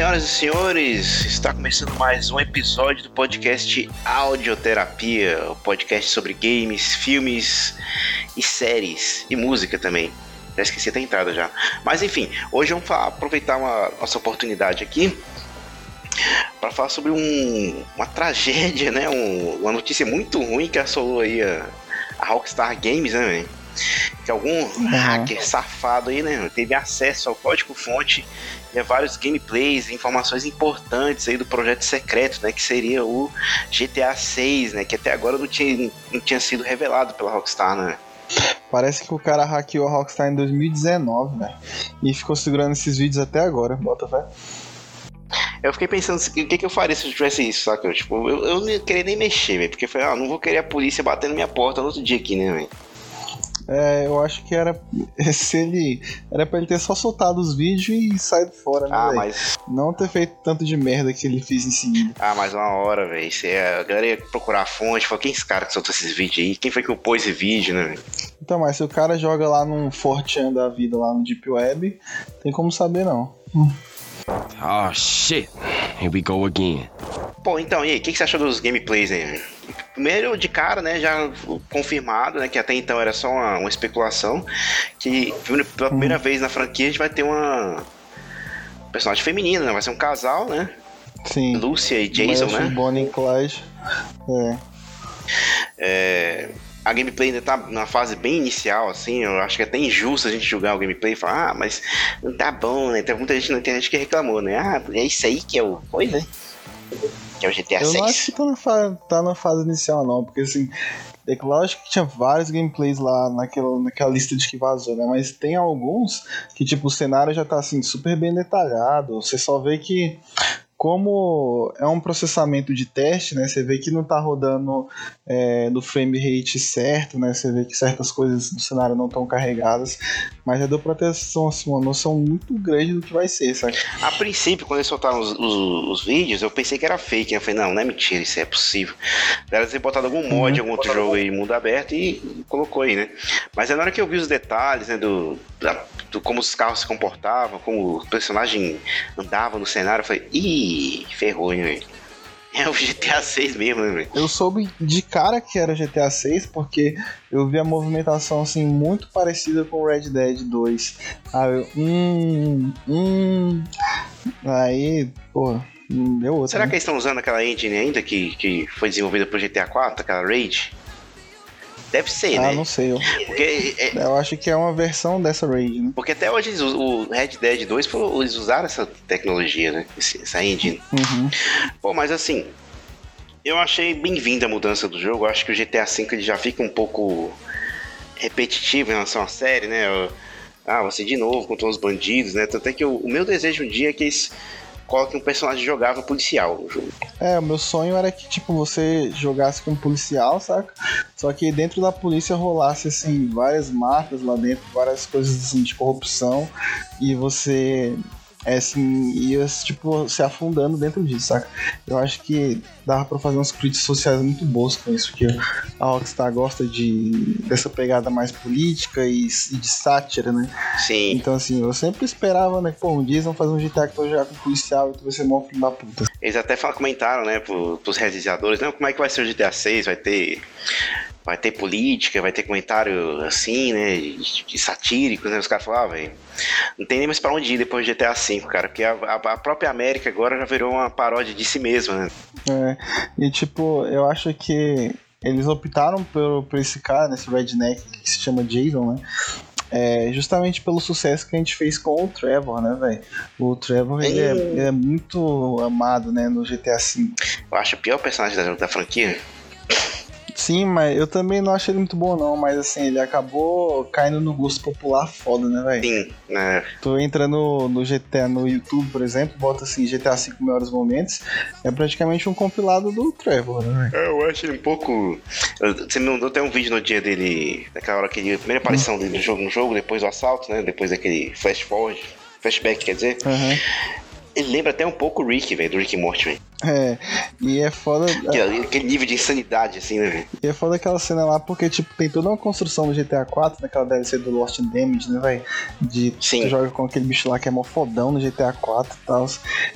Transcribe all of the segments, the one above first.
senhoras e senhores, está começando mais um episódio do podcast Audioterapia, o podcast sobre games, filmes e séries e música também. Já esqueci a entrada já. Mas enfim, hoje vamos aproveitar uma nossa oportunidade aqui para falar sobre um, uma tragédia, né? Um, uma notícia muito ruim que assolou aí a, a Rockstar Games, né, véio? Que algum uhum. hacker safado aí, né? Teve acesso ao código-fonte a vários gameplays, informações importantes aí do projeto secreto, né? Que seria o GTA 6, né? Que até agora não tinha, não tinha sido revelado pela Rockstar, né? Parece que o cara hackeou a Rockstar em 2019, né? E ficou segurando esses vídeos até agora, bota fé. Eu fiquei pensando o que, que eu faria se eu tivesse isso, saca? Tipo, eu, eu não queria nem mexer, velho. Porque foi, ah, não vou querer a polícia batendo minha porta no outro dia aqui, né, velho? É, eu acho que era se ele era para ele ter só soltado os vídeos e saído fora, né? Ah, mas não ter feito tanto de merda que ele fez em seguida. Ah, mas uma hora, velho. É, a galera ia procurar a fonte, falou quem é esse cara que soltou esses vídeos aí? Quem foi que pôs esse vídeo, né? Então, mas se o cara joga lá num Fortean da vida lá no Deep Web, tem como saber não. Hum. Oh shit, here we go again. Pô, então, e aí, o que, que, você achou dos gameplays aí? Primeiro, de cara, né, já confirmado, né, que até então era só uma, uma especulação, que pela primeira hum. vez na franquia a gente vai ter uma personagem feminina, né, vai ser um casal, né? Sim. Lúcia e Jason, Mas né? Bonnie e Clyde. É. É a gameplay ainda tá na fase bem inicial, assim, eu acho que é até injusto a gente julgar o gameplay e falar, ah, mas não tá bom, né? Tem muita gente na internet que reclamou, né? Ah, é isso aí que é o coisa, né? Que é o GTA eu 6. Eu não acho que tá na, fase, tá na fase inicial, não, porque assim, é lógico que tinha vários gameplays lá naquela, naquela lista de que vazou, né? Mas tem alguns que, tipo, o cenário já tá assim, super bem detalhado. Você só vê que como é um processamento de teste, né? Você vê que não está rodando é, no frame rate certo, né? Você vê que certas coisas do cenário não estão carregadas, mas já deu para ter assim, uma noção muito grande do que vai ser, sabe? A princípio, quando eles soltaram os, os, os, vídeos, eu pensei que era fake, né? Eu falei, não, não é mentira, isso é possível. Deve ter botado algum mod, uhum. algum outro jogo aí, mundo aberto e colocou aí, né? Mas é na hora que eu vi os detalhes, né, do, da, do como os carros se comportavam, como o personagem andava no cenário, eu falei, ih, ferrou, hein, velho. É o GTA 6 mesmo, né, velho? Eu soube de cara que era GTA 6 porque eu vi a movimentação assim muito parecida com Red Dead 2. Aí eu, hum, hum. Aí, pô, deu outra. Será né? que eles estão usando aquela engine ainda que, que foi desenvolvida pro GTA 4, aquela Rage? Deve ser, ah, né? Ah, não sei. Eu, Porque, é... eu acho que é uma versão dessa Raid, né? Porque até hoje o Red Dead 2 eles usaram essa tecnologia, né? Essa engine. Uhum. Pô, mas assim, eu achei bem-vinda a mudança do jogo. Eu acho que o GTA V ele já fica um pouco repetitivo em relação à série, né? ah, você de novo contra os bandidos, né? Tanto é que o, o meu desejo um dia é que eles coloque um personagem jogável policial no jogo. É, o meu sonho era que, tipo, você jogasse com um policial, saca? Só que dentro da polícia rolasse, assim, várias marcas lá dentro, várias coisas, assim, de corrupção, e você é assim, ia tipo, se afundando dentro disso, saca? Eu acho que dava pra fazer uns críticas sociais muito boas com isso, porque a Rockstar gosta de dessa pegada mais política e, e de sátira, né? Sim. Então, assim, eu sempre esperava, né, pô, um dia eles vão fazer um GTA que tu jogar com policial e tu vai ser mó filho da puta. Eles até comentaram, né, pros realizadores, não, como é que vai ser o GTA 6? Vai ter vai ter política, vai ter comentário assim, né, de, satírico, né, os caras falavam, ah, velho, não tem nem mais pra onde ir depois do GTA V, cara, porque a, a, própria América agora já virou uma paródia de si mesma, né. É, e tipo, eu acho que eles optaram por, por esse cara, nesse redneck que se chama Jason, né, é, justamente pelo sucesso que a gente fez com o Trevor, né, velho? O Trevor ele é, ele é, muito amado, né, no GTA V. Eu acho o pior personagem da, da franquia. Sim, mas eu também não achei ele muito bom, não. Mas assim, ele acabou caindo no gosto popular foda, né, velho? Sim, né? Tu entra no, no GTA, no YouTube, por exemplo, bota assim, GTA 5 melhores momentos. É praticamente um compilado do Trevor, né? É, eu acho ele um pouco. Você me mandou até um vídeo no dia dele, naquela hora que ele. Primeira aparição dele no jogo, no jogo, depois do assalto, né? Depois daquele flash forward, flashback, quer dizer. Uhum Ele lembra até um pouco o Rick, velho, do Rick Morty. É, e é foda. Aquele, aquele nível de insanidade, assim, né, velho? E é foda aquela cena lá, porque, tipo, tem toda uma construção no GTA 4, naquela DLC do Lost in Damage, né, velho? De Sim. tu joga com aquele bicho lá que é mó fodão no GTA 4 e tal.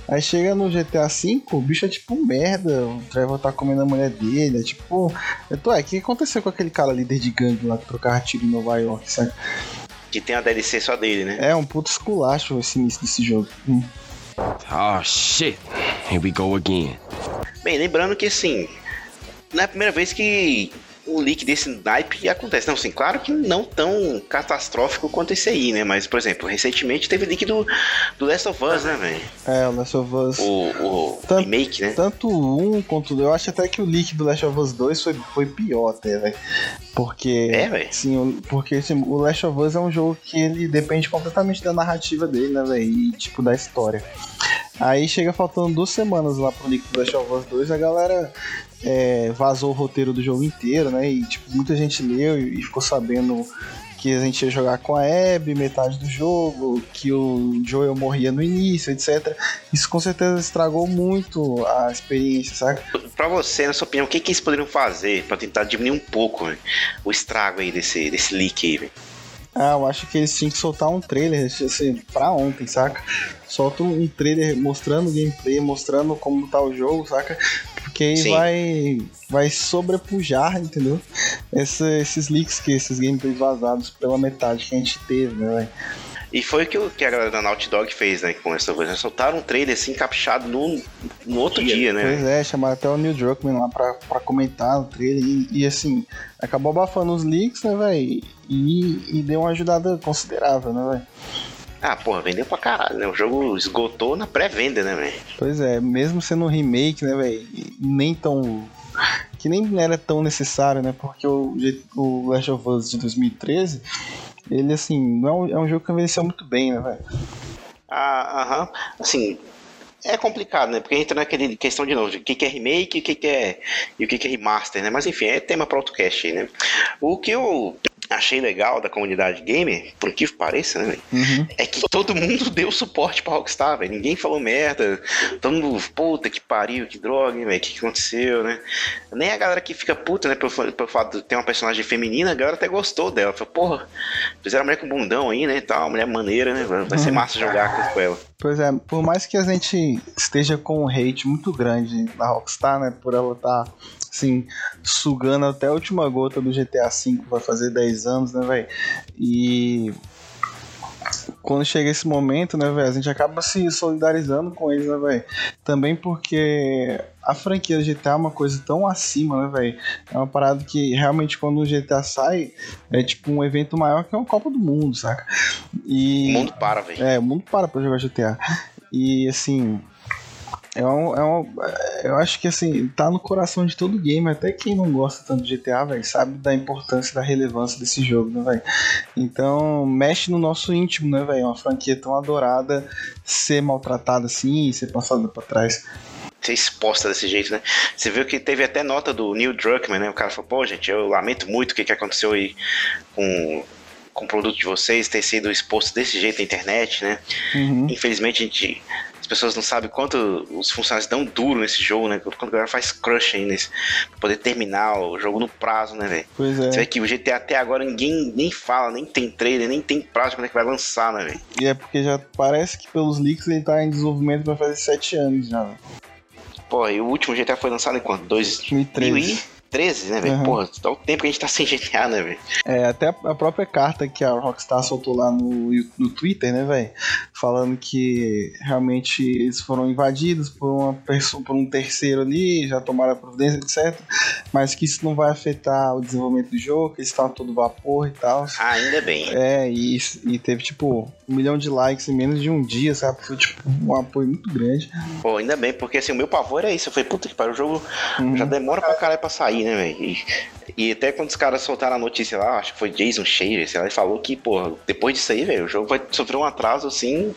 Aí chega no GTA 5, o bicho é tipo um merda, o Trevor tá comendo a mulher dele, é tipo. Eu tô, é, o que aconteceu com aquele cara líder de gangue lá que trocava tiro em Nova York, sabe? Que tem a DLC só dele, né? É um puto esculacho esse início desse jogo. Hum. Oh shit. Here we go again. Bem, lembrando que assim, não é a primeira vez que um leak desse naipe acontece. Não, assim, claro que não tão catastrófico quanto esse aí, né? Mas, por exemplo, recentemente teve leak do, do Last of Us, né, velho? É, o Last of Us. O, o Tanto- remake, né? Tanto 1 quanto Eu acho até que o leak do Last of Us 2 foi, foi pior até, velho. Porque. É, velho? Sim, porque assim, o Last of Us é um jogo que ele depende completamente da narrativa dele, né, velho? E tipo, da história. Aí chega faltando duas semanas lá pro leak do Last of Us 2, a galera é, vazou o roteiro do jogo inteiro, né? E tipo, muita gente leu e ficou sabendo que a gente ia jogar com a Abby metade do jogo, que o Joel morria no início, etc. Isso com certeza estragou muito a experiência, sabe? Pra você, na sua opinião, o que, que eles poderiam fazer pra tentar diminuir um pouco velho, o estrago aí desse, desse leak aí, velho? Ah, eu acho que eles tinham que soltar um trailer, assim, pra ontem, saca? Solta um trailer mostrando o gameplay, mostrando como tá o jogo, saca? Porque aí Sim. vai, vai sobrepujar, entendeu? Essa- esses leaks, que esses gameplays vazados pela metade que a gente teve, né, velho? E foi o que, o- que a galera da Naughty Dog fez, né, com essa coisa. Soltaram um trailer assim, caprichado no, no outro dia, né? Pois é, chamaram até o Neil Druckmann lá pra, pra comentar no trailer e, e, assim, acabou abafando os leaks, né, velho? E, e deu uma ajudada considerável, né, velho? Ah, porra, vendeu pra caralho, né? O jogo esgotou na pré-venda, né, velho? Pois é, mesmo sendo um remake, né, velho? Nem tão. Que nem era tão necessário, né? Porque o, o Last of Us de 2013, ele, assim, não é um, é um jogo que envelheceu muito bem, né, velho? Ah, aham. Assim, é complicado, né? Porque entra naquele questão de novo, de o que, que é remake o que, que é e o que, que é remaster, né? Mas enfim, é tema para outro cast né? O que eu achei legal da comunidade gamer, por que pareça, né, velho? Uhum. É que todo mundo deu suporte pra Rockstar, velho. Ninguém falou merda. Todo mundo, puta que pariu, que droga, hein, velho. O que, que aconteceu, né? Nem a galera que fica puta, né, pelo, pelo fato de ter uma personagem feminina, a galera até gostou dela. Falou, porra, fizeram a mulher com bundão aí, né? e Tal, mulher maneira, né? Vai ser massa jogar com ela. Pois é, por mais que a gente esteja com um hate muito grande na Rockstar, né? Por ela estar, assim, sugando até a última gota do GTA V, vai fazer 10 anos, né, velho? E quando chega esse momento, né, velho, a gente acaba se solidarizando com eles, né, velho? Também porque a franquia do GTA é uma coisa tão acima, né, velho? É uma parada que realmente quando o GTA sai, é tipo um evento maior que é uma Copa do Mundo, saca? E... O mundo para, velho. É, o mundo para pra jogar GTA. E assim. É um, é um, eu acho que assim, tá no coração de todo gamer, até quem não gosta tanto de GTA, velho, sabe da importância, da relevância desse jogo, né, velho? Então, mexe no nosso íntimo, né, velho? Uma franquia tão adorada ser maltratada assim, ser passada pra trás. ser exposta desse jeito, né? Você viu que teve até nota do Neil Druckmann, né? O cara falou, pô, gente, eu lamento muito o que, que aconteceu aí com, com o produto de vocês, ter sido exposto desse jeito na internet, né? Uhum. Infelizmente, a gente, as pessoas não sabem quanto os funcionários dão duro nesse jogo, né? Quanto a galera faz crush aí nesse, pra poder terminar o jogo no prazo, né, velho? Pois Você vê é. que o GTA até agora ninguém nem fala, nem tem trailer, nem tem prazo de quando é que vai lançar, né, velho? E é porque já parece que pelos leaks ele tá em desenvolvimento pra fazer 7 anos já, velho. Pô, e o último GTA foi lançado em quanto? 2013. 2013, né, velho? Uhum. Porra, dá o tempo que a gente tá sem GTA, né, velho? É, até a própria carta que a Rockstar soltou lá no, no Twitter, né, velho? Falando que realmente eles foram invadidos por uma pessoa, por um terceiro ali, já tomaram a providência, etc. Mas que isso não vai afetar o desenvolvimento do jogo, que eles estão a todo vapor e tal. Ah, ainda bem. É, e, e teve tipo um milhão de likes em menos de um dia, sabe? Foi tipo um apoio muito grande. Pô, ainda bem, porque assim, o meu pavor é isso. Eu falei, puta que pariu, o jogo Uhum. já demora pra caralho pra sair, né, velho? E, e até quando os caras soltaram a notícia lá, acho que foi Jason Schreier, sei lá, ele falou que, porra, depois disso aí, velho, o jogo vai sofrer um atraso assim,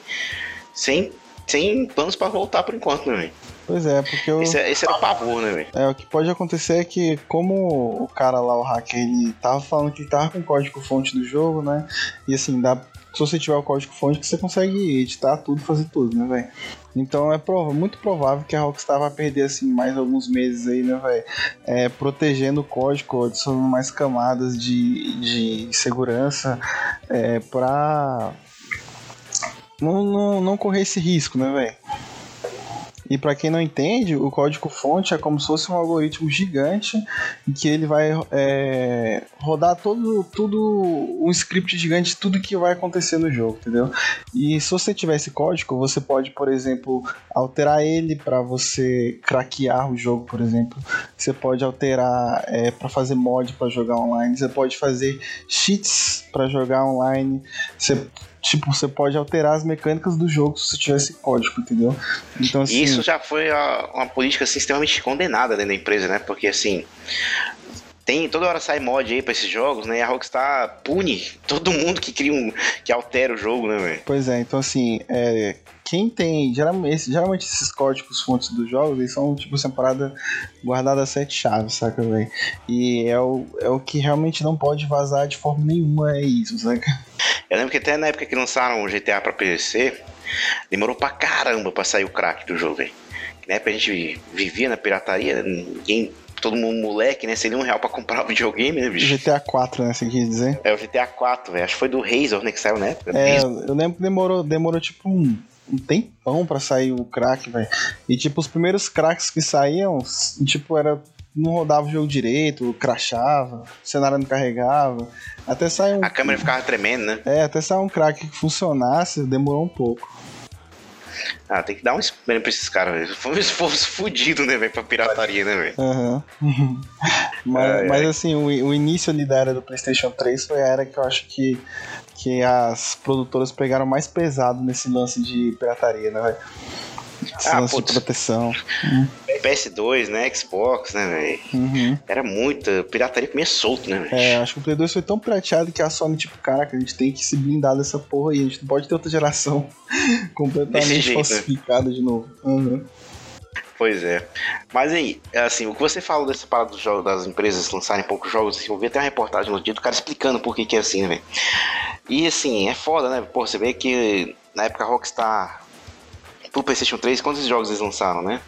sem, sem planos pra voltar por enquanto, né, velho? Pois é, porque o. Esse, é- esse era o pavor, né, velho? É, o que pode acontecer é que, como o cara lá, o hacker, ele tava falando que ele tava com o código fonte do jogo, né? E assim, dá, se você tiver o código fonte, que você consegue editar tudo, fazer tudo, né, velho? Então é prova muito provável que a Rockstar vai perder assim mais alguns meses aí, né, velho? É, protegendo o código, adicionando mais camadas de, de segurança é, pra não, não, não correr esse risco, né, velho? E para quem não entende, o código fonte é como se fosse um algoritmo gigante em que ele vai é, rodar todo, tudo um script gigante de tudo que vai acontecer no jogo, entendeu? E se você tiver esse código, você pode, por exemplo, alterar ele para você craquear o jogo, por exemplo. Você pode alterar é, para fazer mod para jogar online. Você pode fazer cheats para jogar online. Você tipo, você pode alterar as mecânicas do jogo se você tiver esse código, entendeu? Então, assim, Isso já foi uma política assim, extremamente condenada dentro da empresa, né? Porque assim. Tem, toda hora sai mod aí pra esses jogos, né? E a Rockstar pune todo mundo que cria um. que altera o jogo, né, velho? Pois é, então assim, é, quem tem. Geralmente, geralmente esses códigos fontes dos jogos, eles são tipo separada guardada a sete chaves, saca, velho? E é o, é o que realmente não pode vazar de forma nenhuma, é isso, saca? Eu lembro que até na época que lançaram o GTA pra PC, demorou pra caramba pra sair o crack do jogo, velho. Na época a gente vivia na pirataria, ninguém todo mundo moleque, né? Seria um real pra comprar o videogame, né, bicho? GTA 4, né? Você quis dizer? É, o GTA 4, velho. Acho que foi do Razor, né? Que saiu na época. É, eu lembro que demorou, demorou tipo um, um tempão pra sair o crack, velho. E, tipo, os primeiros cracks que saíam, tipo, era. Não rodava o jogo direito, crachava, o cenário não carregava. Até sair um. A câmera ficava tremendo, né? É, até sair um crack que funcionasse, demorou um pouco. Ah, tem que dar um espelho pra esses caras, velho. Foi um esforço fudido, né, velho, pra pirataria, né, velho? Aham. Uhum. mas, mas, assim, o, o, início ali da era do PlayStation 3 foi a era que eu acho que, que as produtoras pegaram mais pesado nesse lance de pirataria, né, velho? Ah, lance putz. de proteção. PS2, né? Xbox, né, velho? Uhum. Era muita. Pirataria comia solto, né, velho? É, acho que o Play 2 foi tão pirateado que a Sony, tipo, caraca, a gente tem que se blindar dessa porra aí. A gente não pode ter outra geração completamente jeito, né? falsificada né? de novo. Uhum. Pois é. Mas aí, assim, o que você falou dessa parada do jogo, das empresas lançarem poucos jogos, assim, eu vi até uma reportagem no dia do cara explicando por que, que é assim, né, velho? E assim, é foda, né? Pô, você vê que na época a Rockstar pro PlayStation 3, quantos jogos eles lançaram, né?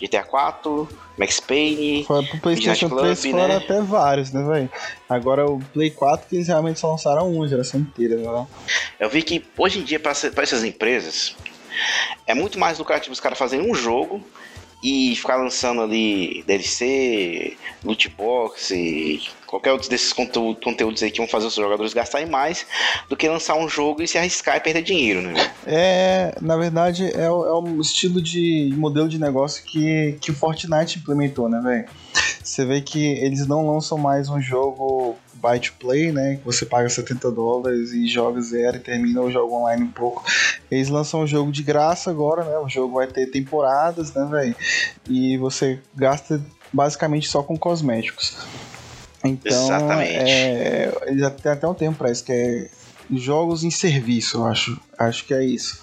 GTA 4, Max Payne. Foi pro PlayStation Club, 3 foram né? até vários, né, velho? Agora o Play 4 que eles realmente só lançaram uma geração inteira, né? Eu vi que hoje em dia, para essas empresas, é muito mais lucrativo os caras fazerem um jogo e ficar lançando ali DLC, loot box e qualquer outro desses conteúdo, conteúdos aí que vão fazer os jogadores gastarem mais do que lançar um jogo e se arriscar e perder dinheiro, né? É, na verdade, é, é o estilo de modelo de negócio que, que o Fortnite implementou, né, velho? Você vê que eles não lançam mais um jogo buy to play, né? Você paga 70 dólares e joga zero e termina o jogo online um pouco. Eles lançam o jogo de graça agora, né? O jogo vai ter temporadas, né, velho? E você gasta basicamente só com cosméticos. Então, Exatamente. É, eles têm até um tempo para isso, que é jogos em serviço, eu acho. Acho que é isso.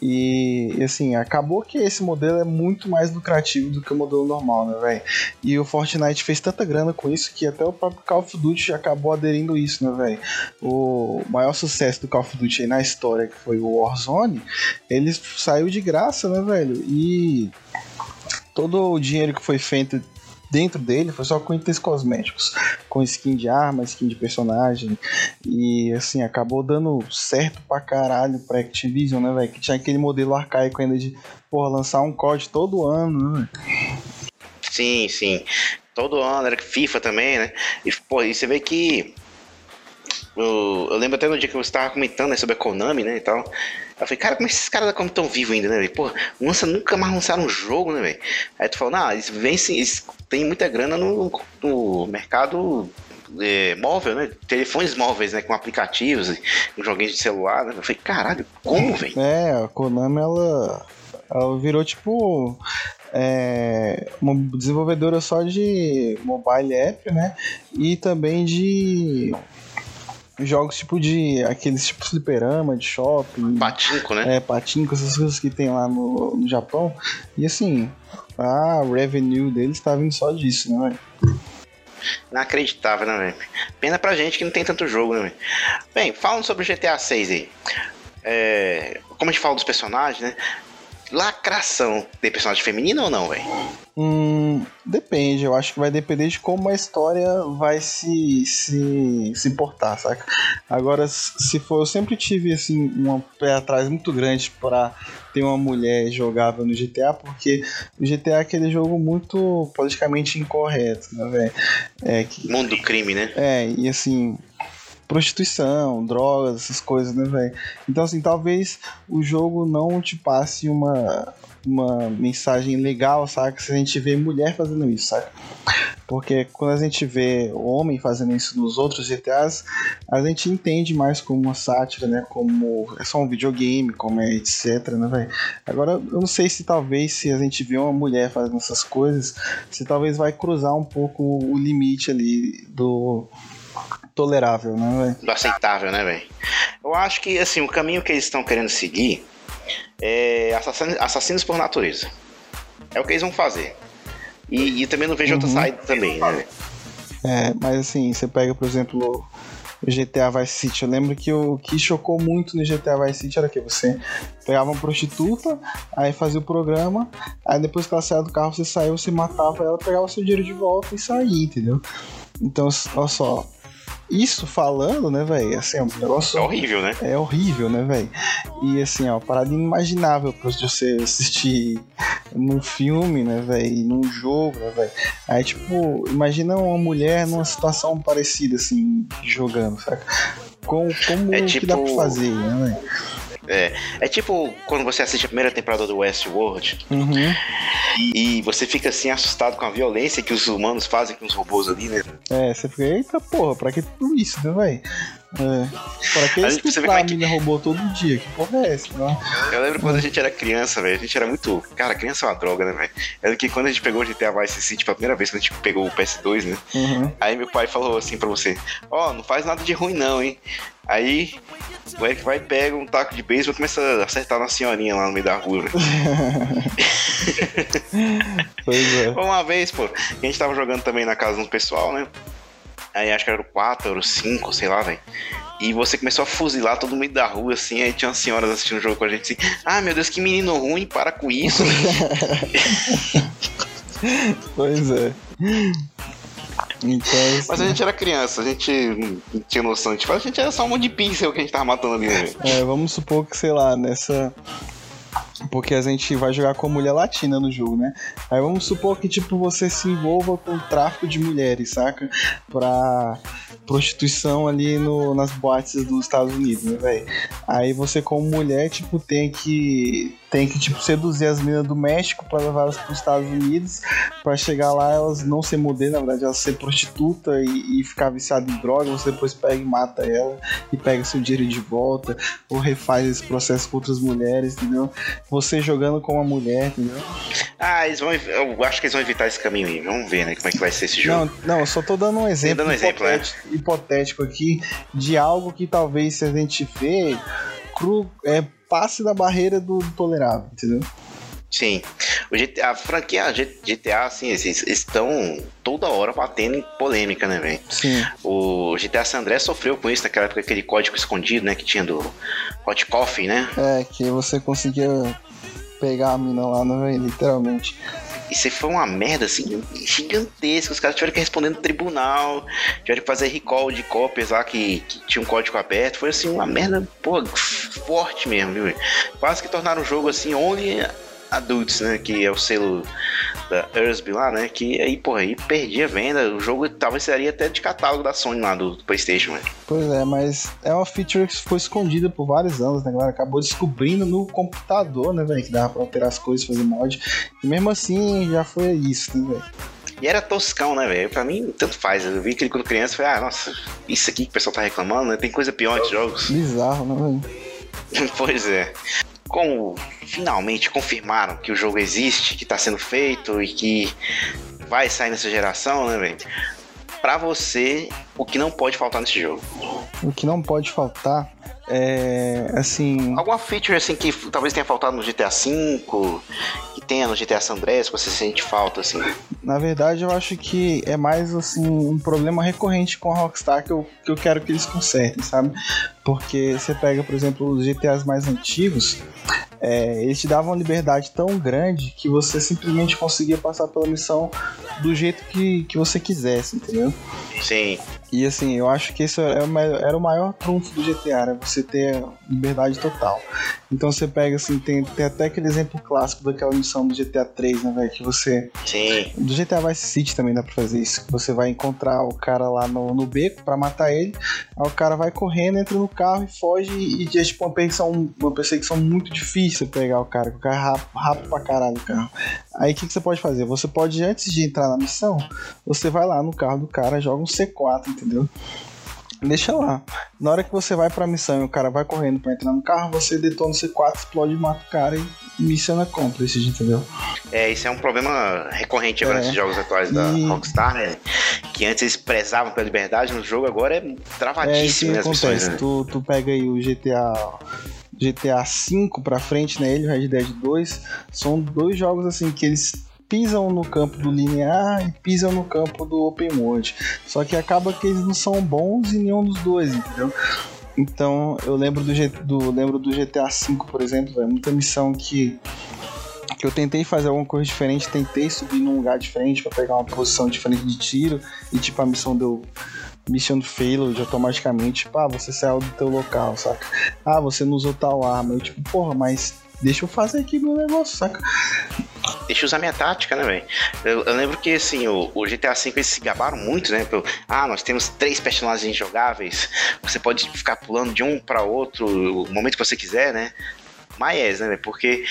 E assim, acabou que esse modelo é muito mais lucrativo do que o modelo normal, né, velho? E o Fortnite fez tanta grana com isso que até o próprio Call of Duty acabou aderindo isso, né, velho? O maior sucesso do Call of Duty na história, que foi o Warzone, ele saiu de graça, né, velho? E todo o dinheiro que foi feito dentro dele foi só com itens cosméticos, com skin de arma, skin de personagem. E assim, acabou dando certo pra caralho pra Activision, né, velho? Que tinha aquele modelo arcaico ainda de, porra, lançar um COD todo ano, né? Sim, sim. Todo ano, era FIFA também, né? E, pô, e você vê que. Eu, eu lembro até no dia que você estava comentando né, sobre a Konami, né, e tal. Eu falei, cara, como esses caras da Konami estão vivos ainda, né, velho? Pô, lança, nunca mais lançaram um jogo, né, velho? Aí tu falou, não, eles vencem, eles têm muita grana no, no mercado é, móvel, né? Telefones móveis, né? Com aplicativos, com joguinhos de celular, né? Eu falei, caralho, como, velho? É, a Konami, ela, ela virou tipo é, uma desenvolvedora só de mobile app, né? E também de jogos tipo de. aqueles tipo fliperama, de shopping. Patinco, né? É, patinco, essas coisas que tem lá no, no Japão. E assim, a revenue deles tá vindo só disso, né, velho? Inacreditável, né, velho? Pena pra gente que não tem tanto jogo, né, velho? Bem, falando sobre o GTA 6 aí. É, como a gente fala dos personagens, né? Lacração. Tem personagem feminino ou não, velho? Hum, depende, eu acho que vai depender de como a história vai se, se, se importar, saca? Agora, se for, eu sempre tive assim um pé atrás muito grande para ter uma mulher jogável no GTA, porque o GTA é aquele jogo muito politicamente incorreto, né, velho? É, que, Mundo do crime, né? é, e assim, prostituição, drogas, essas coisas, né, velho? Então, assim, talvez o jogo não te passe uma, uma mensagem legal, saca? Se a gente vê mulher fazendo isso, saca? Porque quando a gente vê homem fazendo isso nos outros GTAs, a gente entende mais como uma sátira, né? Como é só um videogame, como é etc, né, velho? Agora, eu não sei se talvez se a gente vê uma mulher fazendo essas coisas, se talvez vai cruzar um pouco o limite ali do tolerável, né, velho? Do aceitável, né, velho? Eu acho que, assim, o caminho que eles estão querendo seguir é assassinos, assassinos por natureza. É o que eles vão fazer. E, e também não vejo outra Uhum. saída também, né? velho? É, mas assim, você pega, por exemplo, o GTA Vice City. Eu lembro que o que chocou muito no GTA Vice City era que você pegava uma prostituta, aí fazia o programa, aí depois que ela saía do carro, você saiu, você matava ela, pegava o seu dinheiro de volta e saía, entendeu? Então, olha só. Isso falando, né, velho? Assim, é um negócio É horrível, né? é horrível, né, velho? E assim, ó, parada inimaginável pra você assistir num filme, né, velho? Num jogo, né, velho? Aí, tipo, imagina uma mulher numa situação parecida, assim, jogando, saca? Com, como É que dá pra tipo- fazer, né, É, é tipo quando você assiste a primeira temporada do Westworld? Uhum. e você fica assim assustado com a violência que os humanos fazem com os robôs ali, né? É, você fica, eita porra, pra que tudo isso, né, velho? É. Pra que é a que- mina robô todo dia? Que porra é essa, né? Eu lembro quando a gente era criança, velho. A gente era muito. Cara, criança é uma droga, né, velho? Eu lembro que quando a gente pegou o GTA Vice City pela primeira vez, quando a gente pegou o PS2, né? Uhum. Aí meu pai falou assim pra você: Ó, não faz nada de ruim não, hein? Aí o Eric vai, pega um taco de beisebol e começa a acertar na senhorinha lá no meio da rua. Pois é. Uma vez, pô, a gente tava jogando também na casa do pessoal, né? Aí acho que era o 4, era o 5, sei lá, velho. E você começou a fuzilar todo mundo da rua, assim, aí tinha umas senhoras assistindo o jogo com a gente assim, ah, meu Deus, que menino ruim, para com isso. Pois é. Então, Mas a assim, gente era criança, a gente não tinha noção. A gente, fala, a gente era só um monte de pixel que a gente tava matando ali, né? é, vamos supor que, sei lá, nessa. Porque a gente vai jogar com mulher latina no jogo, né? Aí vamos supor que, tipo, você se envolva com o tráfico de mulheres, saca? Pra prostituição ali no, nas boates dos Estados Unidos, né, velho? Aí você, como mulher, tipo, tem que. Tem que, tipo, seduzir as meninas do México pra levar elas pros Estados Unidos. Pra chegar lá, elas não ser modelo, na verdade, elas ser prostituta e, e ficar viciada em droga. Você depois pega e mata ela e pega seu dinheiro de volta. Ou refaz esse processo com outras mulheres, entendeu? Você jogando com uma mulher, entendeu? Ah, eles vão. Eu acho que eles vão evitar esse caminho aí. Vamos ver, né? Como é que vai ser esse jogo. Não, não, eu só tô dando um exemplo, dando um exemplo, né? hipotético, hipotético aqui de algo que talvez se a gente vê, cru, é, passe da barreira do tolerável, entendeu? Sim. O GTA, a franquia GTA, assim, eles eles estão toda hora batendo em polêmica, né, velho? Sim. O GTA San Andreas sofreu com isso naquela época, aquele código escondido, né? Que tinha do Hot Coffee, né? É, que você conseguia pegar a mina lá, né, velho? Literalmente. Isso foi uma merda, assim, gigantesca. Os caras tiveram que responder no tribunal, tiveram que fazer recall de cópias lá que, que tinha um código aberto. Foi, assim, uma merda, pô, forte mesmo, viu? Quase que tornaram o jogo, assim, only adults, né? Que é o selo da Ersby lá, né? Que aí, porra, aí perdia a venda. O jogo talvez seria até de catálogo da Sony lá do, do PlayStation, né? Pois é, mas é uma feature que foi escondida por vários anos, né, galera? Acabou descobrindo no computador, né, velho? Que dava pra alterar as coisas, fazer mod. E mesmo assim, já foi isso, né, velho? E era toscão, né, velho? Pra mim, tanto faz. Eu vi aquele quando criança e falei, ah, nossa, isso aqui que o pessoal tá reclamando, né? Tem coisa pior de jogos. Bizarro, né, velho? pois é. Como finalmente confirmaram que o jogo existe, que tá sendo feito e que vai sair nessa geração, né, velho? Pra você, o que não pode faltar nesse jogo? O que não pode faltar é, assim... Alguma feature, assim, que talvez tenha faltado no GTA V, que tenha no GTA San Andreas, que você sente falta, assim? Na verdade, eu acho que é mais, assim, um problema recorrente com a Rockstar que eu, que eu quero que eles consertem, sabe? Porque você pega, por exemplo, os GTAs mais antigos, é, eles te davam uma liberdade tão grande que você simplesmente conseguia passar pela missão do jeito que, que você quisesse, entendeu? Sim. E assim, eu acho que esse era o maior trunfo do GTA, era você ter liberdade total. Então você pega assim, tem, tem até aquele exemplo clássico daquela missão do GTA 3, né, velho? Que você. Sim. Do GTA Vice City também dá pra fazer isso. Que você vai encontrar o cara lá no, no beco pra matar ele. Aí o cara vai correndo, entra no carro e foge. E é tipo uma perseguição, uma perseguição muito difícil pegar o cara, o cara é rápido, rápido pra caralho o carro. Aí o que, que você pode fazer? Você pode, antes de entrar na missão, você vai lá no carro do cara, joga um C4, entendeu? Deixa lá. Na hora que você vai pra missão e o cara vai correndo pra entrar no carro, você detona o C4, explode, mata o cara e missão é cúmplice, entendeu? É, isso é um problema recorrente agora é. nesses jogos atuais da e... Rockstar, né? Que antes eles prezavam pela liberdade no jogo, agora é travadíssimo é, isso acontece. Missões, né? tu, tu pega aí o GTA GTA V pra frente, né? Ele e o Red Dead 2 são dois jogos assim que eles pisam no campo do linear e pisam no campo do open world. Só que acaba que eles não são bons em nenhum dos dois, entendeu? Então eu lembro do, do, lembro do GTA V, por exemplo, é muita missão que que eu tentei fazer alguma coisa diferente, tentei subir num lugar diferente para pegar uma posição diferente de tiro e tipo a missão deu mission failed automaticamente, tipo, ah, você saiu do teu local, saca? Ah, você não usou tal arma. Eu tipo, porra, mas deixa eu fazer aqui meu negócio, saca? Deixa eu usar minha tática, né, velho? Eu, eu, lembro que, assim, o, o, GTA V eles se gabaram muito, né? Pelo, ah, nós temos três personagens jogáveis, você pode ficar pulando de um para outro o momento que você quiser, né? Mas né, Porque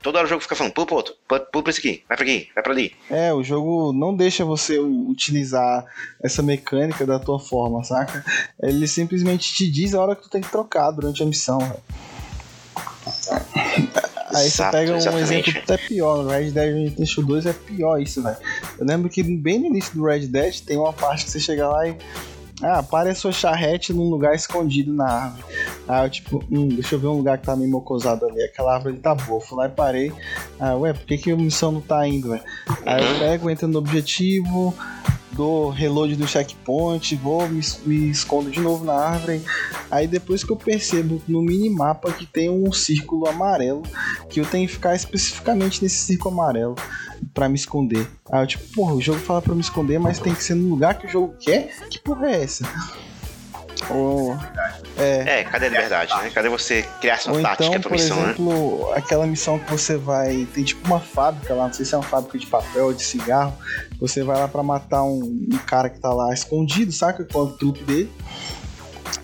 toda hora o jogo fica falando, pula pro outro, pula pra esse aqui, vai pra aqui, vai pra ali. É, o jogo não deixa você utilizar essa mecânica da tua forma, saca? Ele simplesmente te diz a hora que tu tem que trocar durante a missão, velho. Aí Exato, você pega um exatamente. exemplo até pior, no Red Dead Redemption 2 é pior isso, velho. Eu lembro que bem no início do Red Dead tem uma parte que você chega lá e. Ah, para a sua charrete num lugar escondido na árvore. Aí eu tipo, hum, deixa eu ver um lugar que tá meio mocosado ali. Aquela árvore tá boa. Fui lá e parei. Ah, ué, por que, que a missão não tá indo, velho? Aí eu pego, entro no objetivo, dou reload do checkpoint, vou, me, me, escondo de novo na árvore. Aí depois que eu percebo no minimapa que tem um círculo amarelo, que eu tenho que ficar especificamente nesse círculo amarelo para me esconder. Aí eu tipo, porra, o jogo fala para me esconder, mas tem que ser no lugar que o jogo quer? Que porra é essa? Oh, é. é, cadê a liberdade, né? Cadê você criar sua Ou tática, então, por missão, né? exemplo, né? aquela missão que você vai. Tem tipo uma fábrica lá, não sei se é uma fábrica de papel ou de cigarro. Você vai lá para matar um, um, cara que tá lá escondido, saca? Com o truque dele.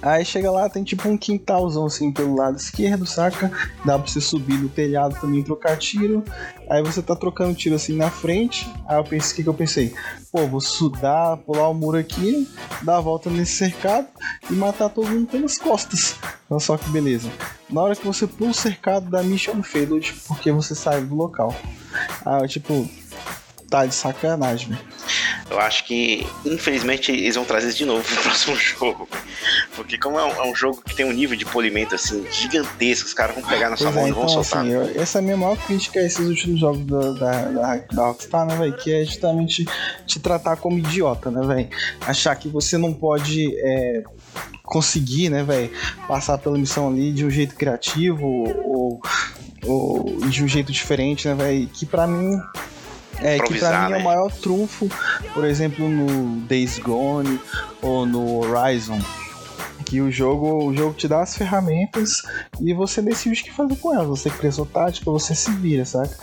Aí chega lá, tem tipo um quintalzão assim pelo lado esquerdo, saca? Dá pra você subir no telhado também trocar tiro. Aí você tá trocando tiro assim na frente. Aí eu pensei, o que, que eu pensei? Pô, vou sudar, pular o muro aqui, dar a volta nesse cercado e matar todo mundo pelas costas. Olha só que beleza. Na hora que você pula o cercado da Mission Failed, porque você sai do local. Aí, tipo, tá de sacanagem, velho. Eu acho que, infelizmente, eles vão trazer isso de novo pro próximo jogo. Porque como é um, é um, jogo que tem um nível de polimento assim gigantesco, os caras vão pegar na sua pois mão é, e vão então, soltar. Assim, eu, essa é a minha maior crítica a esses últimos jogos da, da, da, da Rockstar, né, velho? Que é justamente te tratar como idiota, né, velho? Achar que você não pode. É, conseguir, né, velho, passar pela missão ali de um jeito criativo ou, ou de um jeito diferente, né, velho? Que para mim é, que pra mim né? é o né? maior trunfo, por exemplo, no Days Gone ou no Horizon. Que o jogo, o jogo te dá as ferramentas e você decide o que fazer com elas. Você cria sua tática, você se vira, saca?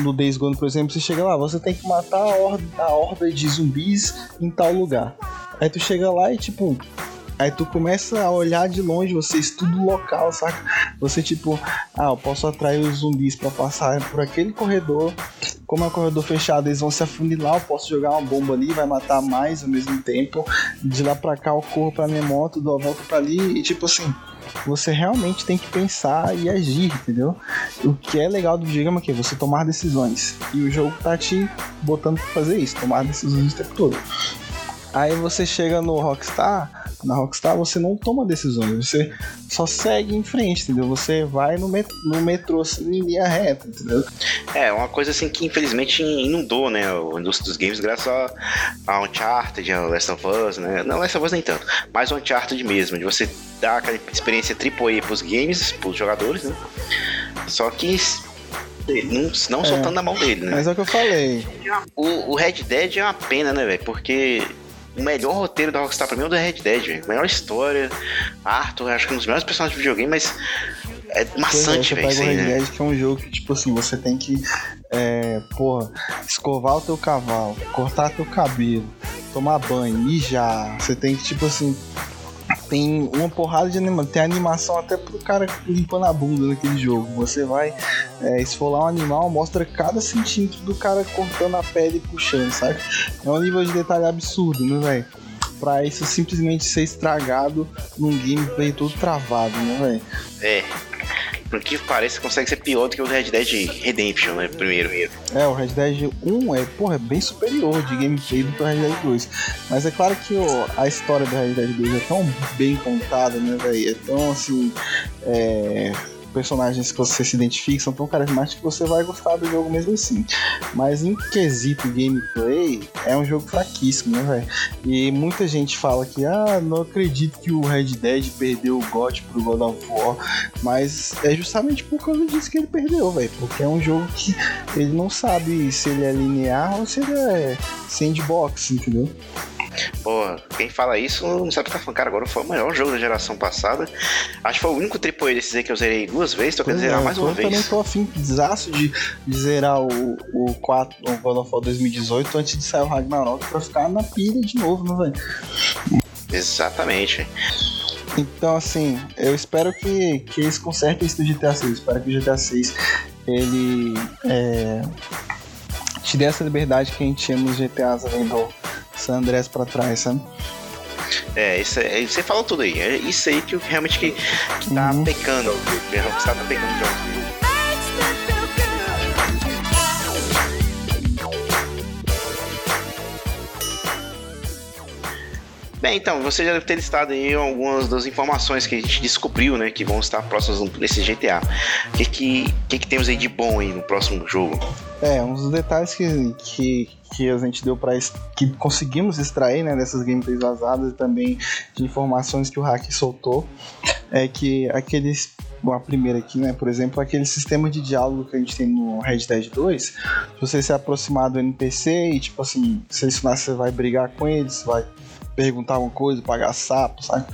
No Days Gone, por exemplo, você chega lá, você tem que matar a horda, a horda de zumbis em tal lugar. Aí tu chega lá e tipo, Aí tu começa a olhar de longe, você estuda o local, saca? Você tipo, ah, eu posso atrair os zumbis para passar por aquele corredor. Como é um corredor fechado, eles vão se afunilar, eu posso jogar uma bomba ali, vai matar mais ao mesmo tempo. De lá pra cá eu corro pra minha moto, dou a volta pra ali e tipo assim, você realmente tem que pensar e agir, entendeu? O que é legal do videogame é que você tomar decisões. E o jogo tá te botando pra fazer isso, tomar decisões o tempo todo. Aí você chega no Rockstar, na Rockstar você não toma decisões, você só segue em frente, entendeu? Você vai no, met no metrô assim, em linha reta, entendeu? É, uma coisa assim que infelizmente inundou, né, a indústria dos games graças a, a Uncharted, a Last of Us, né? Não Last of Us nem tanto, mas Uncharted mesmo, de você dar aquela experiência AAA pros games, pros jogadores, né? Só que não, não é, soltando a mão dele, né? Mas é o que eu falei. O, o Red Dead é uma pena, né, velho? Porque o melhor roteiro da Rockstar pra mim é o do Red Dead, velho. Melhor história. Arthur, acho que é um dos melhores personagens de videogame, mas é, é maçante, velho. Você pega o Red né? Dead, que é um jogo que, tipo assim, você tem que, é, porra, escovar o teu cavalo, cortar teu cabelo, tomar banho, mijar. Você tem que, tipo assim, tem uma porrada de animação. Tem animação até pro cara limpando a bunda naquele jogo. Você vai é, esfolar um animal, mostra cada centímetro do cara cortando a pele e puxando, sabe? É um nível de detalhe absurdo, né, velho? Pra isso simplesmente ser estragado num gameplay todo travado, né, velho? É por que parece, consegue ser pior do que o Red Dead Redemption, né? Primeiro. É, o Red Dead 1 é, porra, é bem superior de gameplay do que o Red Dead 2. Mas é claro que ó, a história do Red Dead 2 é tão bem contada, né, velho? É tão assim. É personagens que você se identifica são tão carismáticos que você vai gostar do jogo mesmo assim. Mas em quesito gameplay, é um jogo fraquíssimo, né, velho? E muita gente fala que, ah, não acredito que o Red Dead perdeu o GOT pro God of War, mas é justamente por causa disso que ele perdeu, velho. Porque é um jogo que ele não sabe se ele é linear ou se ele é sandbox, entendeu? Pô, quem fala isso não sabe o que tá falando. Cara, agora foi o maior jogo da geração passada. Acho que foi o único AAA desses aí que eu zerei duas vezes, tô querendo zerar é, mais uma vez. Eu também tô afim desaço de, de zerar o, o 4, o God of War 2018 antes de sair o Ragnarok pra ficar na pilha de novo, né, velho? Exatamente. Então, assim, eu espero que, que eles consertem isso do GTA 6. Eu espero que o GTA 6 ele é, te dê essa liberdade que a gente tinha nos GTAs além do San Andreas pra trás, sabe? É, isso é, você falou tudo aí. É isso aí que realmente que, que tá uhum. pecando. Rockstar tá pecando jogos. Bem, então, você já deve ter listado aí algumas das informações que a gente descobriu, né? Que vão estar próximas nesse GTA. O que, que, que, que temos aí de bom aí no próximo jogo? É, uns detalhes que, que, que a gente deu para que conseguimos extrair né, dessas gameplays vazadas e também de informações que o hack soltou é que aqueles a primeira aqui, né? Por exemplo, aquele sistema de diálogo que a gente tem no Red Dead 2. Se você se aproximar do NPC e, tipo assim, selecionar se você vai brigar com eles, vai perguntar alguma coisa, pagar sapo, sabe?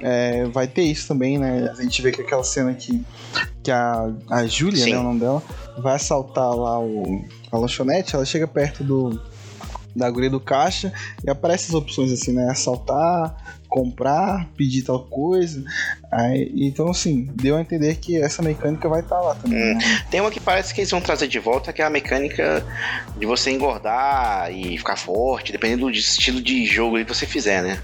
É, vai ter isso também, né? A gente vê que aquela cena que, que a, a Júlia, né, o nome dela, vai assaltar lá o, a lanchonete, ela chega perto do da guria do caixa e aparece as opções assim, né? Assaltar, comprar, pedir tal coisa. Aí, então, assim, deu a entender que essa mecânica vai estar tá lá também. Hum. Né? Tem uma que parece que eles vão trazer de volta, que é a mecânica de você engordar e ficar forte, dependendo do estilo de jogo que você fizer, né?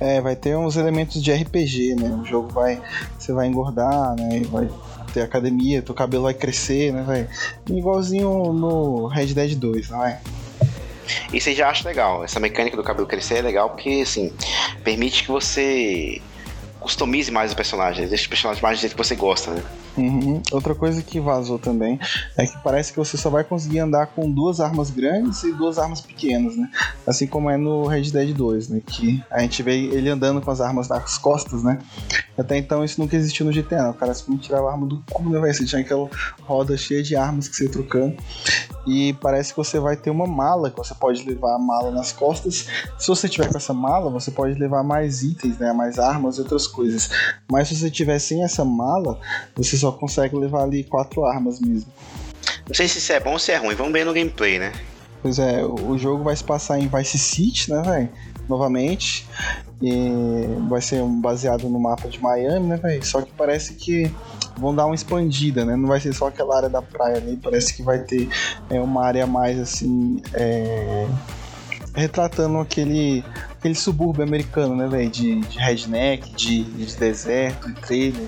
É, vai ter uns elementos de RPG, né? O jogo vai. Você vai engordar, né? Vai ter academia, teu cabelo vai crescer, né, velho? Igualzinho no Red Dead 2, não é? E você já acha legal. Essa mecânica do cabelo crescer é legal porque, assim, permite que você customize mais o personagem, deixe o personagem mais do jeito que você gosta, né? Uhum. Outra coisa que vazou também é que parece que você só vai conseguir andar com duas armas grandes e duas armas pequenas, né? Assim como é no Red Dead 2, né? Que a gente vê ele andando com as armas nas costas, né? Até então isso nunca existiu no GTA, né? O cara simplesmente tirava a arma do cu, né? Você tinha aquela roda cheia de armas que você ia trocando. E parece que você vai ter uma mala, que você pode levar a mala nas costas. Se você tiver com essa mala, você pode levar mais itens, né? Mais armas e outras coisas. Mas se você tiver sem essa mala, você só consegue levar ali quatro armas mesmo. Não sei se isso é bom ou se é ruim, vamos ver no gameplay, né? Pois é, o jogo vai se passar em Vice City, né, velho? Novamente. E vai ser baseado no mapa de Miami, né, velho? Só que parece que vão dar uma expandida, né? Não vai ser só aquela área da praia ali, parece que vai ter é, uma área mais assim. É retratando aquele, aquele subúrbio americano, né, velho? De, de redneck, de, de deserto, de trailer.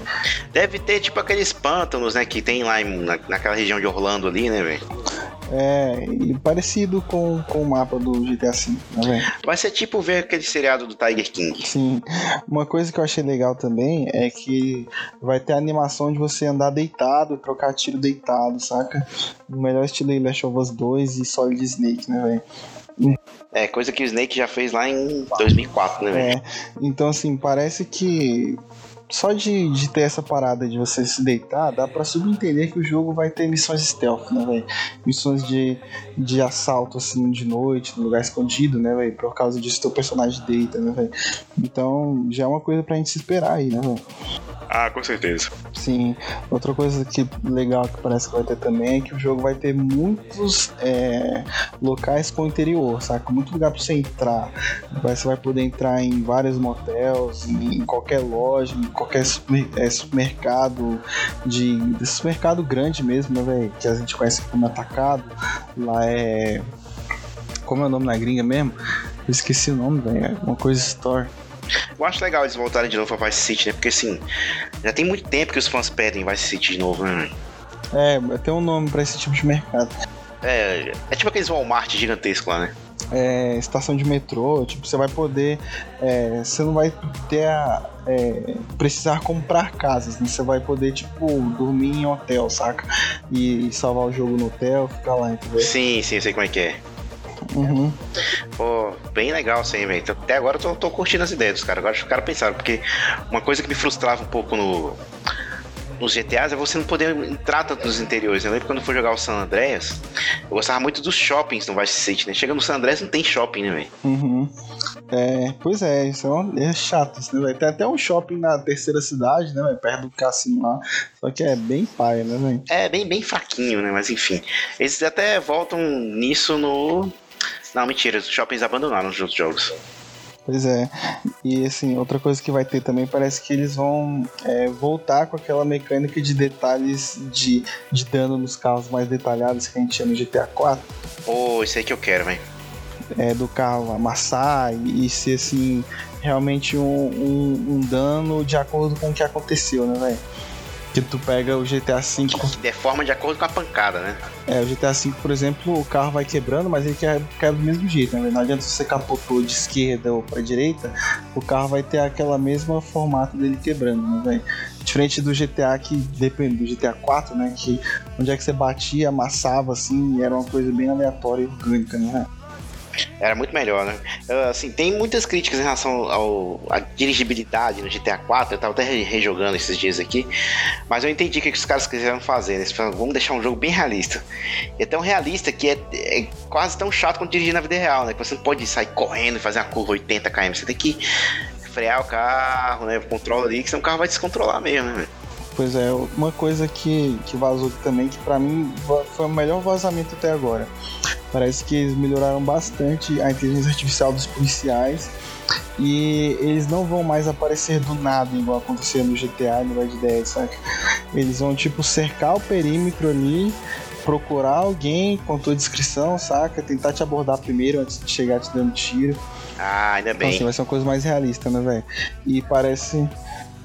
Deve ter tipo aqueles pântanos, né, que tem lá em, na, naquela região de Orlando ali, né, velho? É, e parecido com, com o mapa do GTA V, tá vendo? Vai ser tipo ver aquele seriado do Tiger King. Sim. Uma coisa que eu achei legal também é que vai ter a animação de você andar deitado, trocar tiro deitado, saca? No melhor estilo aí Last of Us 2 e Solid Snake, né, velho? É, coisa que o Snake já fez lá em 2004, né? É, então assim, parece que só de, de ter essa parada de você se deitar, dá pra subentender que o jogo vai ter missões stealth, né, velho? Missões de, de assalto, assim, de noite, no lugar escondido, né, velho? Por causa disso, teu personagem deita, né, velho? Então, já é uma coisa pra gente se esperar aí, né, velho? Ah, com certeza. Sim, outra coisa que legal que parece que vai ter também é que o jogo vai ter muitos é, locais com interior, saca? Muito lugar pra você entrar. Você vai poder entrar em vários motels, em qualquer loja, em qualquer super, é, supermercado, de, de supermercado grande mesmo, né, velho? Que a gente conhece como atacado. Lá é. Como é o nome na gringa mesmo? Eu esqueci o nome, velho. É uma coisa store. Eu acho legal eles voltarem de novo pra Vice City, né? Porque assim, já tem muito tempo que os fãs pedem Vice City de novo, né? É, tem um nome pra esse tipo de mercado. É, é tipo aqueles Walmart gigantescos lá, né? É, estação de metrô, tipo, você vai poder. É, você não vai ter a. É, precisar comprar casas, né? Você vai poder, tipo, dormir em hotel, saca? E salvar o jogo no hotel, ficar lá, entendeu? Sim, sim, sei como é que é. Uhum. Pô, bem legal aí, velho. Até agora eu tô, tô curtindo as ideias dos caras. Agora os caras pensaram, porque uma coisa que me frustrava um pouco no, nos GTAs é você não poder entrar tanto nos interiores. Eu lembro quando eu fui jogar o San Andreas, eu gostava muito dos shoppings no Vice City, né? Chega no San Andreas não tem shopping, né, velho? Uhum. É, pois é, isso é, um, é chato, isso, né, véio? Tem até um shopping na terceira cidade, né, véio? perto do cassino lá. Só que é bem paia, né, velho? É, bem, bem fraquinho, né? Mas enfim. Eles até voltam nisso no. Não, mentira, os shoppings abandonaram os outros jogos. Pois é. E assim, outra coisa que vai ter também, parece que eles vão é, voltar com aquela mecânica de detalhes de, de dano nos carros mais detalhados que a gente tinha no GTA 4. Pô, isso aí que eu quero, velho. É, do carro amassar e, e ser assim, realmente um, um, um, dano de acordo com o que aconteceu, né, velho? Que tu pega o GTA V. Que deforma de acordo com a pancada, né? É, o GTA V, por exemplo, o carro vai quebrando, mas ele quebra do mesmo jeito, né? Não adianta se você capotou de esquerda ou pra direita, o carro vai ter aquela mesma formato dele quebrando, né, velho? Diferente do GTA que depende do GTA 4, né? Que onde é que você batia, amassava assim, era uma coisa bem aleatória e orgânica, né? Era muito melhor, né? Assim, tem muitas críticas em relação ao, à dirigibilidade no GTA 4. Eu tava até rejogando esses dias aqui. Mas eu entendi o que os caras quiseram fazer. Né? Eles falaram, vamos deixar um jogo bem realista. E é tão realista que é, é, quase tão chato quanto dirigir na vida real, né? Que você não pode sair correndo e fazer uma curva 80 km. Você tem que frear o carro, né? Controla ali, que senão o carro vai descontrolar mesmo, né? Pois é, uma coisa que, que vazou também, que para mim foi o melhor vazamento até agora. Parece que eles melhoraram bastante a inteligência artificial dos policiais e eles não vão mais aparecer do nada, igual acontecia no GTA no Red Dead, saca? Eles vão, tipo, cercar o perímetro ali, procurar alguém com tua descrição, saca? Tentar te abordar primeiro antes de chegar te dando tiro. Ah, ainda bem. Então, assim, vai ser uma coisa mais realista, né, velho? E parece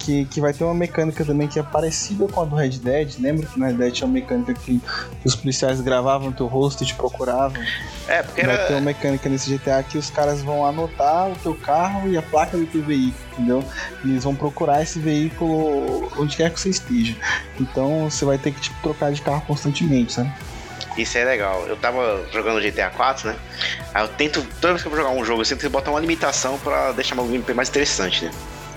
que, que vai ter uma mecânica também que é parecida com a do Red Dead. Lembra que no Red Dead tinha uma mecânica que, que os policiais gravavam teu rosto e te procuravam? É, porque era... Vai ter uma mecânica nesse GTA que os caras vão anotar o teu carro e a placa do teu veículo, entendeu? E eles vão procurar esse veículo onde quer que você esteja. Então você vai ter que tipo, trocar de carro constantemente, sabe? Isso é legal. Eu tava jogando GTA 4, né? Aí eu tento, toda vez que eu vou jogar um jogo, eu sempre botar uma limitação para deixar meu gameplay mais interessante, né?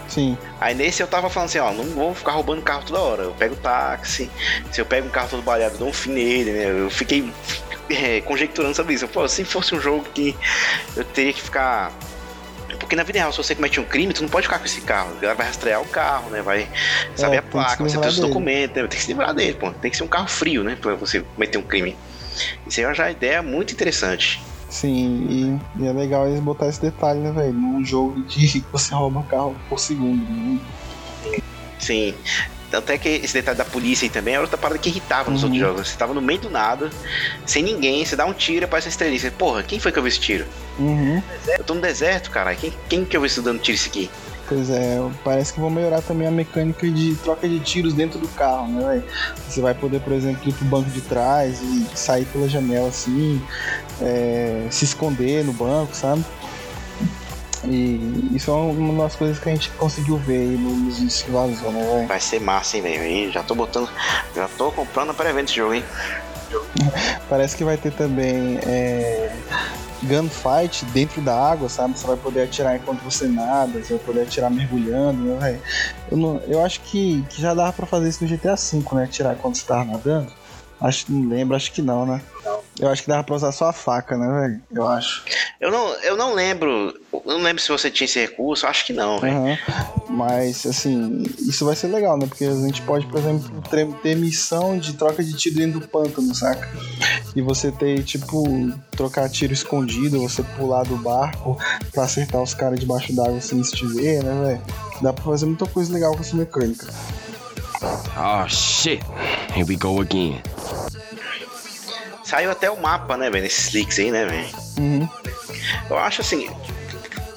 Sim. Aí nesse eu tava falando assim, ó, não vou ficar roubando carro toda hora. Eu pego táxi, se eu pego um carro todo baleado, eu dou um fim nele, né? Eu fiquei é, conjecturando sobre isso. Pô, se fosse um jogo que eu teria que ficar. Porque na vida real, se você comete um crime, tu não pode ficar com esse carro. Ela vai rastrear o carro, né? Vai saber é, a placa, você tem os documentos, né? Tem que se livrar dele, pô. Tem que ser um carro frio, né? Pra você cometer um crime. Isso aí é uma ideia muito interessante. Sim, e, e, é legal eles botar esse detalhe, né, velho? Num jogo que você rouba carro por segundo. Né? Sim. Tanto é que esse detalhe da polícia aí também era outra parada que irritava nos uhum. outros jogos. Você tava no meio do nada, sem ninguém, você dá um tiro e aparece a estrelinha. Você, porra, quem foi que eu vi esse tiro? Uhum. Eu tô no deserto, cara. Quem, quem que eu vi isso dando tiro isso aqui? Pois é, parece que vão melhorar também a mecânica de troca de tiros dentro do carro, né, véio? Você vai poder, por exemplo, ir pro banco de trás e sair pela janela assim, é, se esconder no banco, sabe? E isso é uma das coisas que a gente conseguiu ver aí nos que vazou, né, velho? Vai ser massa, hein, velho? Já tô botando. Já tô comprando para evento esse jogo, hein? Parece que vai ter também é, gunfight dentro da água, sabe? Você vai poder atirar enquanto você nada, você vai poder atirar mergulhando, né? Eu, não, eu acho que, que já dava pra fazer isso no GTA V, né? Atirar enquanto você tava nadando. Acho que não lembro, acho que não, né? Eu acho que dava pra usar só a faca, né, velho? Eu acho. Eu não, eu não lembro. Eu não lembro se você tinha esse recurso, acho que não, velho. Uhum. Mas, assim, isso vai ser legal, né? Porque a gente pode, por exemplo, ter missão de troca de tiro dentro do pântano, saca? E você ter, tipo, trocar tiro escondido, você pular do barco pra acertar os caras debaixo d'água sem se te ver, né, velho? Dá pra fazer muita coisa legal com essa mecânica. Oh shit, here we go again. Saiu até o mapa, né, velho, nesses leaks aí, né, velho? Uhum. Eu acho assim,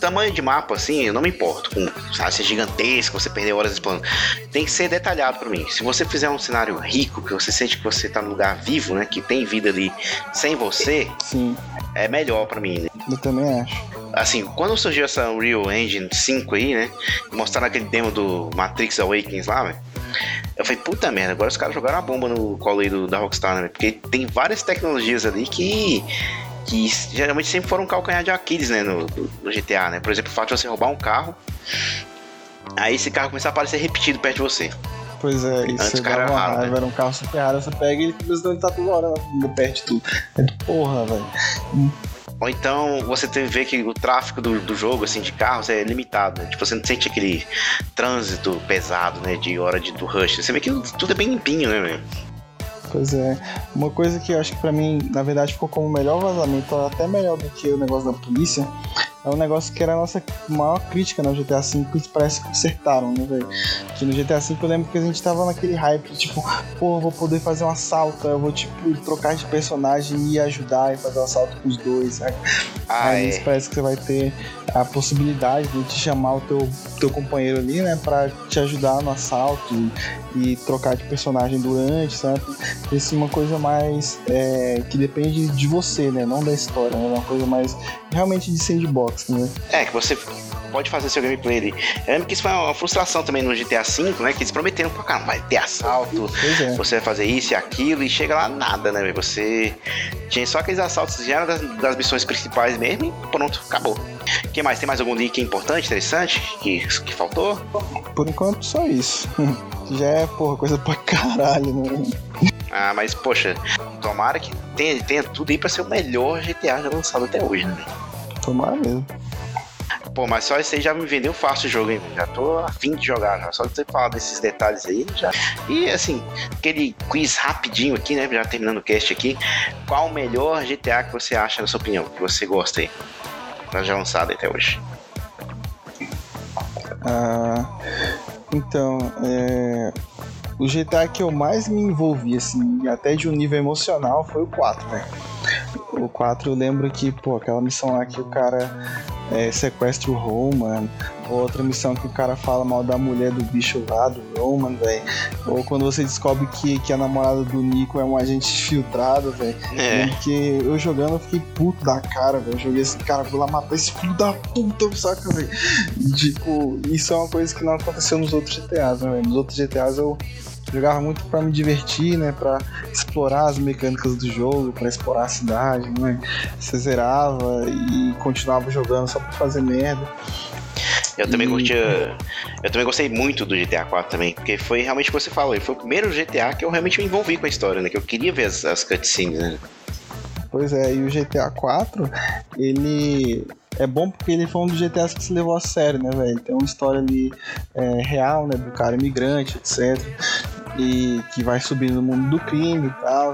tamanho de mapa, assim, eu não me importo com, sabe, ser gigantesco, você perder horas explorando. Tem que ser detalhado para mim. Se você fizer um cenário rico, que você sente que você tá num lugar vivo, né, que tem vida ali sem você, Sim. é melhor para mim. Né? Eu também acho. Assim, quando surgiu essa Unreal Engine 5 aí, né, mostraram aquele demo do Matrix Awakens lá, velho. Eu falei, puta merda, agora os caras jogaram a bomba no colo aí do, da Rockstar, né? Porque tem várias tecnologias ali que que geralmente sempre foram um calcanhar de Aquiles, né, no, no, GTA, né? Por exemplo, o fato de você roubar um carro, aí esse carro começar a aparecer repetido perto de você. Pois é, isso Antes cara uma raro, raiva, né? era um carro super raro, você pega e ele simplesmente tá toda hora perto de tudo. É de porra, velho. Ou então você tem que ver que o tráfego do, do jogo, assim, de carros é limitado, né? Tipo, você não sente aquele trânsito pesado, né, de hora de, do rush. Você vê que tudo é bem limpinho, né, velho? Pois é. Uma coisa que eu acho que pra mim, na verdade, ficou como o melhor vazamento, até melhor do que o negócio da polícia, é um negócio que era a nossa maior crítica no GTA V, que parece que consertaram, né, velho? Que no GTA V eu lembro que a gente tava naquele hype, tipo, pô, eu vou poder fazer um assalto, eu vou, tipo, trocar de personagem e ajudar e fazer um assalto com os dois, sabe? Ah, Aí é. parece que você vai ter a possibilidade de te chamar o teu, teu companheiro ali, né, pra te ajudar no assalto e, e trocar de personagem durante, sabe? Isso é uma coisa mais é, que depende de você, né, não da história, né? Uma coisa mais realmente de sandbox, né? É, que você pode fazer seu gameplay ali. Eu lembro que isso foi uma frustração também no GTA V, né? Que eles prometeram pra caramba, vai ter assalto, é. você vai fazer isso e aquilo, e chega lá nada, né? Você tinha só aqueles assaltos que já das, das missões principais mesmo e pronto, acabou. O que mais? Tem mais algum link importante, interessante, que, que faltou? Por enquanto, só isso. Já é, porra, coisa pra caralho, né? Ah, mas poxa, tomara que tenha, tenha tudo aí pra ser o melhor GTA já lançado até hoje, né? Tomara mesmo. Pô, mas só isso aí já me vendeu fácil o jogo, hein? Já tô afim de jogar, já. Só de você falar desses detalhes aí, já. E assim, aquele quiz rapidinho aqui, né? Já terminando o cast aqui. Qual o melhor GTA que você acha, na sua opinião? Que você gosta aí? Tá já lançado até hoje. Ah, então, é, o GTA que eu mais me envolvi, assim, até de um nível emocional, foi o 4, velho. O 4 eu lembro que, pô, aquela missão lá que o cara é, sequestra o Roman, ou outra missão que o cara fala mal da mulher do bicho lá, do Roman, velho. Ou quando você descobre que, que a namorada do Nico é um agente filtrado, velho. É. Porque eu jogando eu fiquei puto da cara, velho. Eu joguei esse cara, vou lá matar esse filho da puta, saca, velho? Tipo, isso é uma coisa que não aconteceu nos outros GTAs, né, velho? Nos outros GTAs eu jogava muito pra me divertir, né? Pra explorar as mecânicas do jogo, pra explorar a cidade, né? Você zerava e continuava jogando só pra fazer merda. Eu também E- curtia. Eu também gostei muito do GTA 4 também, porque foi realmente o que você falou. Foi o primeiro GTA que eu realmente me envolvi com a história, né? Que eu queria ver as, as cutscenes, né? Pois é, e o GTA 4, ele é bom porque ele foi um dos GTAs que se levou a sério, né, velho? Tem uma história ali é, real, né, do cara imigrante, etc. E que vai subir no mundo do crime e tal.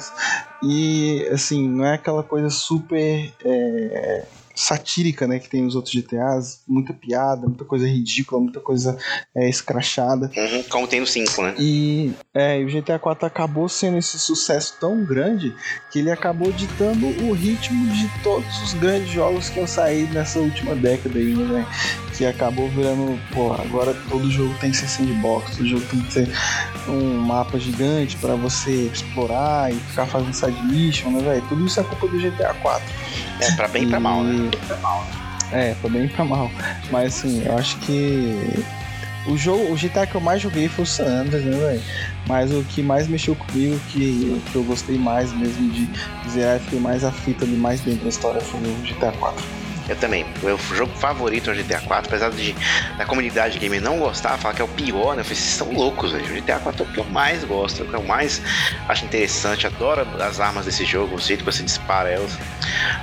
E, assim, não é aquela coisa super é, satírica, né, que tem nos outros GTAs. Muita piada, muita coisa ridícula, muita coisa é, escrachada. Uhum, como tem no 5, né? E é, e o GTA 4 acabou sendo esse sucesso tão grande que ele acabou ditando o ritmo de todos os grandes jogos que iam sair nessa última década aí, né? que acabou virando, pô, agora todo jogo tem que ser sandbox, todo jogo tem que ter um mapa gigante para você explorar e ficar fazendo side mission, né, velho? Tudo isso é culpa do GTA 4. É, pra bem e pra mal, né? É, pra bem e pra mal. Mas assim, eu acho que o jogo, o GTA que eu mais joguei foi o San Andreas, né, velho? Mas o que mais mexeu comigo, que, que eu gostei mais mesmo de zerar, fiquei mais aflito ali mais dentro da história, foi o GTA 4. Eu também. O meu jogo favorito é o GTA 4, apesar de da comunidade gamer não gostar, falar que é o pior, né? Eu falei, vocês são loucos, velho. O GTA 4 é o que eu mais gosto, é o que eu mais acho interessante. Adoro as armas desse jogo, o jeito que você dispara elas,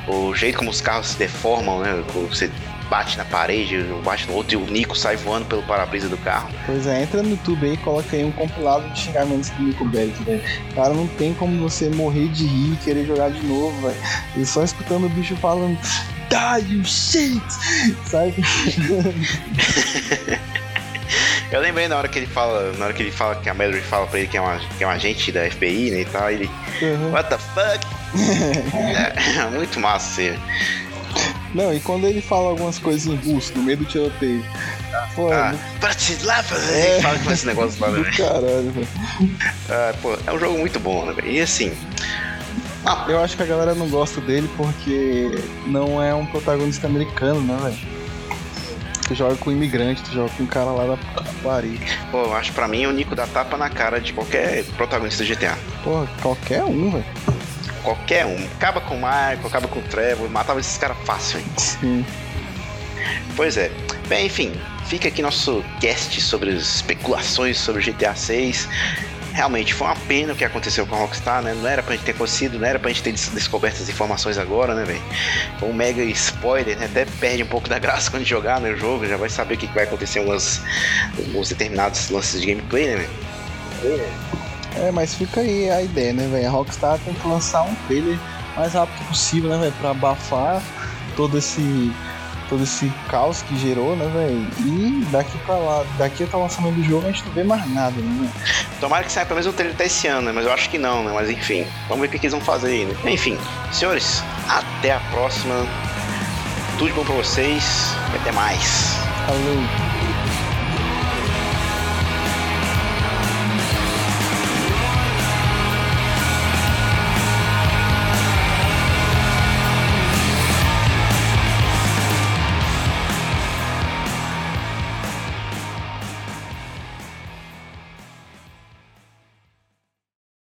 o jeito como os carros se deformam, né? Você bate na parede, bate no outro e o Nico sai voando pelo para-brisa do carro. Pois é, entra no YouTube aí e coloca aí um compilado de xingamentos do Nico Bellic, velho. Cara, não tem como você morrer de rir e querer jogar de novo, velho. E só escutando o bicho falando die, you shit! Sabe? Eu lembrei na hora que ele fala, na hora que ele fala que a Mallory fala pra ele que é, uma, que é um agente da FBI, né, e tal, ele, uhum. what the fuck? é, muito massa, assim. Não, e quando ele fala algumas coisas em russo, no meio do tiroteio. Pô, ah, Bratislava! É, fala com esse negócio lá, né? Caralho, velho. Ah, pô, é um jogo muito bom, né, velho? E assim, ah, eu acho que a galera não gosta dele porque não é um protagonista americano, né, velho? Tu joga com um imigrante, tu joga com um cara lá da Paris. Pô, eu acho pra mim o Nico dá tapa na cara de qualquer protagonista de GTA. Porra, qualquer um, velho. Qualquer um. Acaba com o Michael, acaba com o Trevor, matava esses caras fácil, hein? Sim. Pois é. Bem, enfim, fica aqui nosso cast sobre as especulações sobre o GTA 6 realmente foi uma pena o que aconteceu com a Rockstar, né? Não era pra gente ter acontecido, não era pra gente ter descoberto as informações agora, né, velho? Foi um mega spoiler, né? Até perde um pouco da graça quando jogar no jogo, já vai saber o que vai acontecer em umas, determinados lances de gameplay, né, velho? É, mas fica aí a ideia, né, velho? A Rockstar tem que lançar um trailer mais rápido possível, né, velho? Pra abafar todo esse todo esse caos que gerou, né, velho? E daqui pra lá, daqui até o lançamento do jogo a gente não vê mais nada, né? Tomara que saia pelo menos o trailer até esse ano, né? Mas eu acho que não, né? Mas enfim, vamos ver o que eles vão fazer aí, né? Enfim, senhores, até a próxima. Tudo de bom pra vocês e até mais. Falou.